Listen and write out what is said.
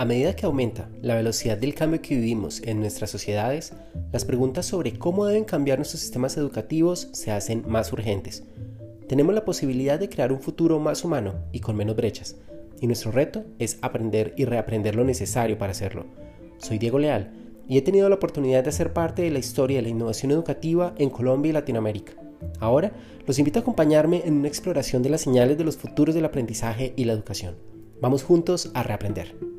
A medida que aumenta la velocidad del cambio que vivimos en nuestras sociedades, las preguntas sobre cómo deben cambiar nuestros sistemas educativos se hacen más urgentes. Tenemos la posibilidad de crear un futuro más humano y con menos brechas, y nuestro reto es aprender y reaprender lo necesario para hacerlo. Soy Diego Leal y he tenido la oportunidad de ser parte de la historia de la innovación educativa en Colombia y Latinoamérica. Ahora los invito a acompañarme en una exploración de las señales de los futuros del aprendizaje y la educación. Vamos juntos a reaprender.